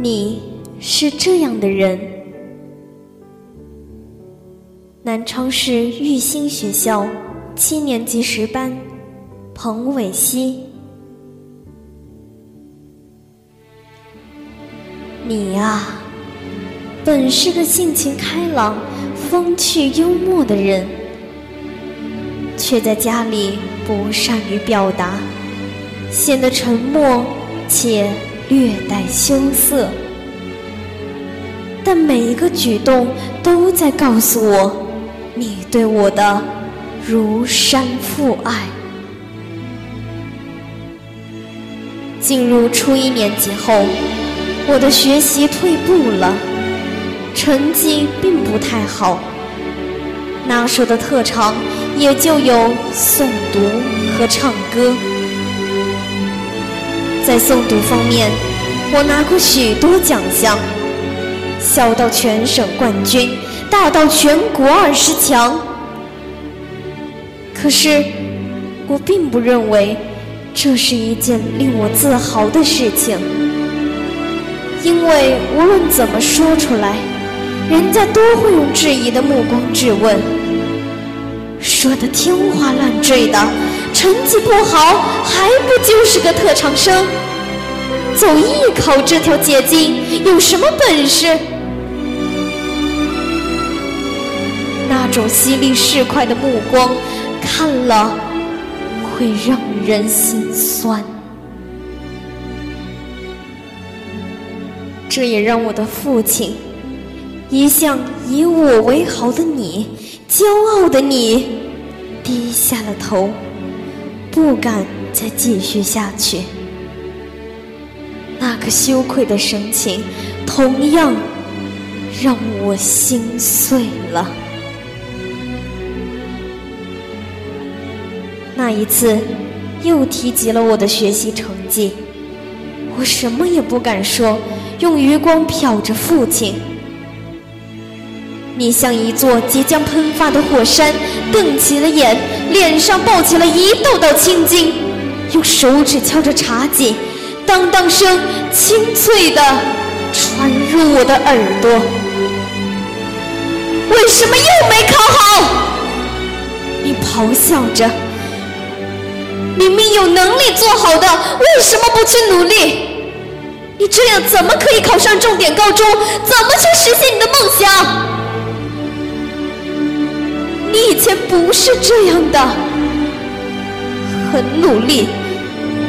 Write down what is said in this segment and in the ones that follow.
你是这样的人。南昌市育新学校七年级十班，彭伟熙。你呀，本是个性情开朗、风趣幽默的人，却在家里不善于表达，显得沉默且。略带羞涩，但每一个举动都在告诉我，你对我的如山父爱。进入初一年级后，我的学习退步了，成绩并不太好。那时的特长也就有诵读和唱歌。在诵读方面，我拿过许多奖项，小到全省冠军，大到全国二十强。可是，我并不认为这是一件令我自豪的事情，因为无论怎么说出来，人家都会用质疑的目光质问，说的天花乱坠的。成绩不好，还不就是个特长生？走艺考这条捷径，有什么本事？那种犀利市侩的目光，看了会让人心酸。这也让我的父亲，一向以我为豪的你，骄傲的你，低下了头。不敢再继续下去，那个羞愧的神情，同样让我心碎了。那一次，又提及了我的学习成绩，我什么也不敢说，用余光瞟着父亲。你像一座即将喷发的火山，瞪起了眼，脸上爆起了一道道青筋，用手指敲着茶几，当当声清脆的传入我的耳朵。为什么又没考好？你咆哮着。明明有能力做好的，为什么不去努力？你这样怎么可以考上重点高中？怎么去实现你的梦想？你以前不是这样的，很努力，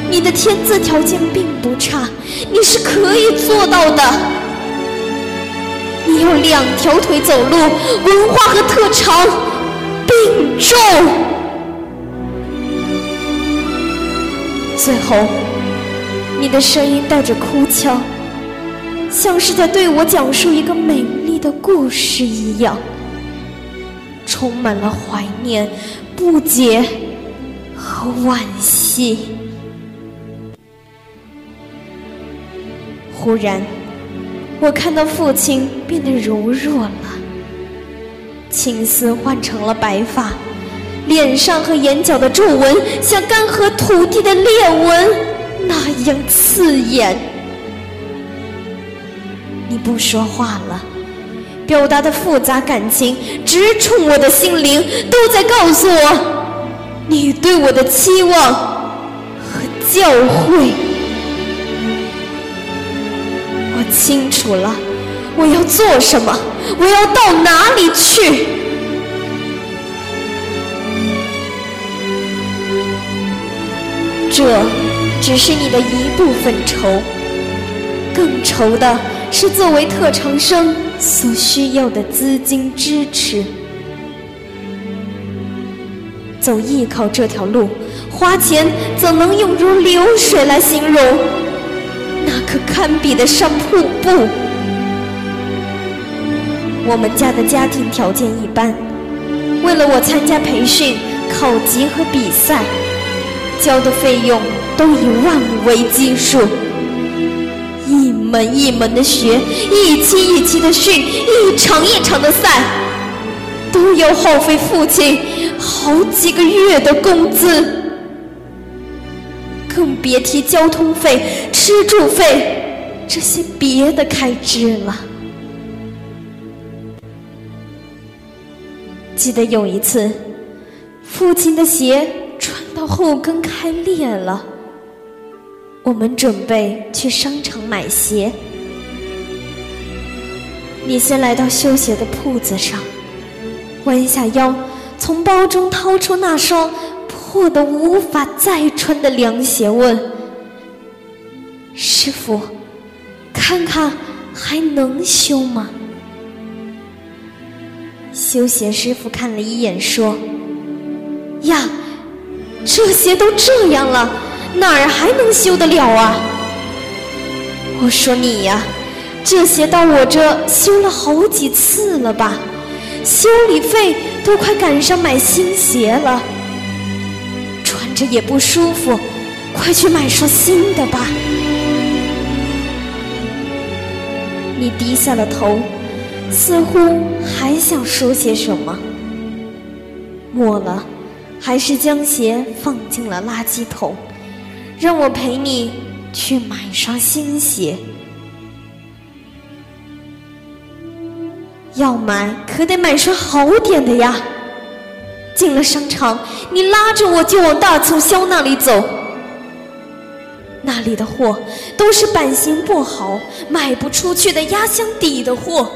你的天资条件并不差，你是可以做到的。你有两条腿走路，文化和特长并重。最后，你的声音带着哭腔，像是在对我讲述一个美丽的故事一样。充满了怀念、不解和惋惜。忽然，我看到父亲变得柔弱了，青丝换成了白发，脸上和眼角的皱纹像干涸土地的裂纹那样刺眼。你不说话了。表达的复杂感情直冲我的心灵，都在告诉我你对我的期望和教诲。我清楚了，我要做什么，我要到哪里去。这只是你的一部分愁，更愁的是作为特长生。所需要的资金支持，走艺考这条路，花钱怎能用如流水来形容？那可堪比得上瀑布。我们家的家庭条件一般，为了我参加培训、考级和比赛，交的费用都以万为基数。一门一门的学，一期一期的训，一场一场的赛，都要耗费父亲好几个月的工资，更别提交通费、吃住费，这些别的开支了。记得有一次，父亲的鞋穿到后跟开裂了，我们准备去商场买鞋。你先来到修鞋的铺子上，弯下腰，从包中掏出那双破的无法再穿的凉鞋，问：“师傅，看看还能修吗？”修鞋师傅看了一眼，说：“呀，这鞋都这样了，哪儿还能修得了啊？”我说：“你呀。”这鞋到我这修了好几次了吧？修理费都快赶上买新鞋了，穿着也不舒服，快去买双新的吧。你低下了头，似乎还想说些什么，末了，还是将鞋放进了垃圾桶，让我陪你去买双新鞋。要买可得买双好点的呀！进了商场，你拉着我就往大促销那里走。那里的货都是版型不好、卖不出去的压箱底的货。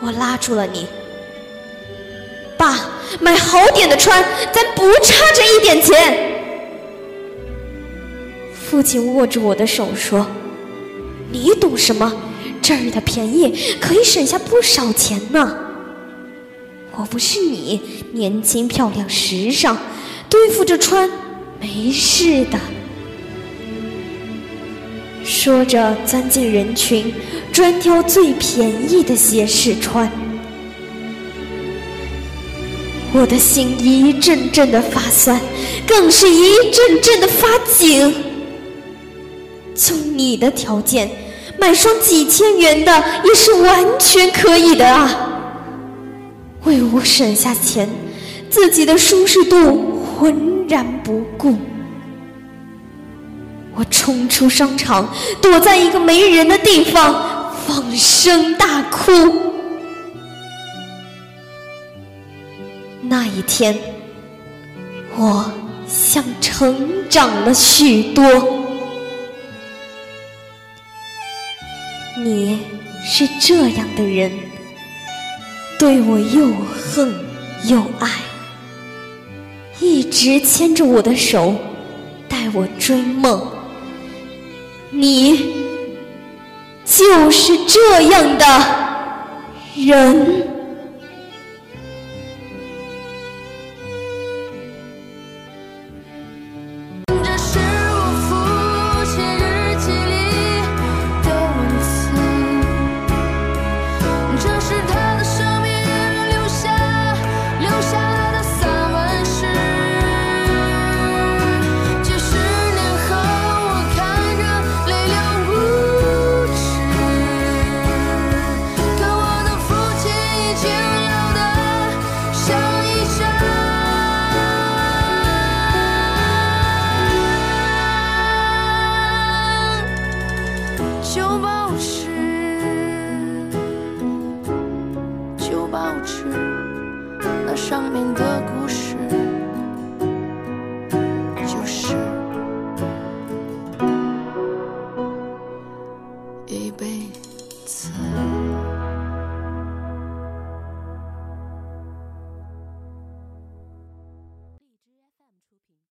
我拉住了你，爸，买好点的穿，咱不差这一点钱。父亲握住我的手说：“你懂什么？”这儿的便宜可以省下不少钱呢。我不是你，年轻漂亮时尚，对付着穿没事的。说着，钻进人群，专挑最便宜的鞋试穿。我的心一阵阵的发酸，更是一阵阵的发紧。就你的条件。买双几千元的也是完全可以的啊！为我省下钱，自己的舒适度浑然不顾。我冲出商场，躲在一个没人的地方，放声大哭。那一天，我像成长了许多。你是这样的人，对我又恨又爱，一直牵着我的手带我追梦。你就是这样的人。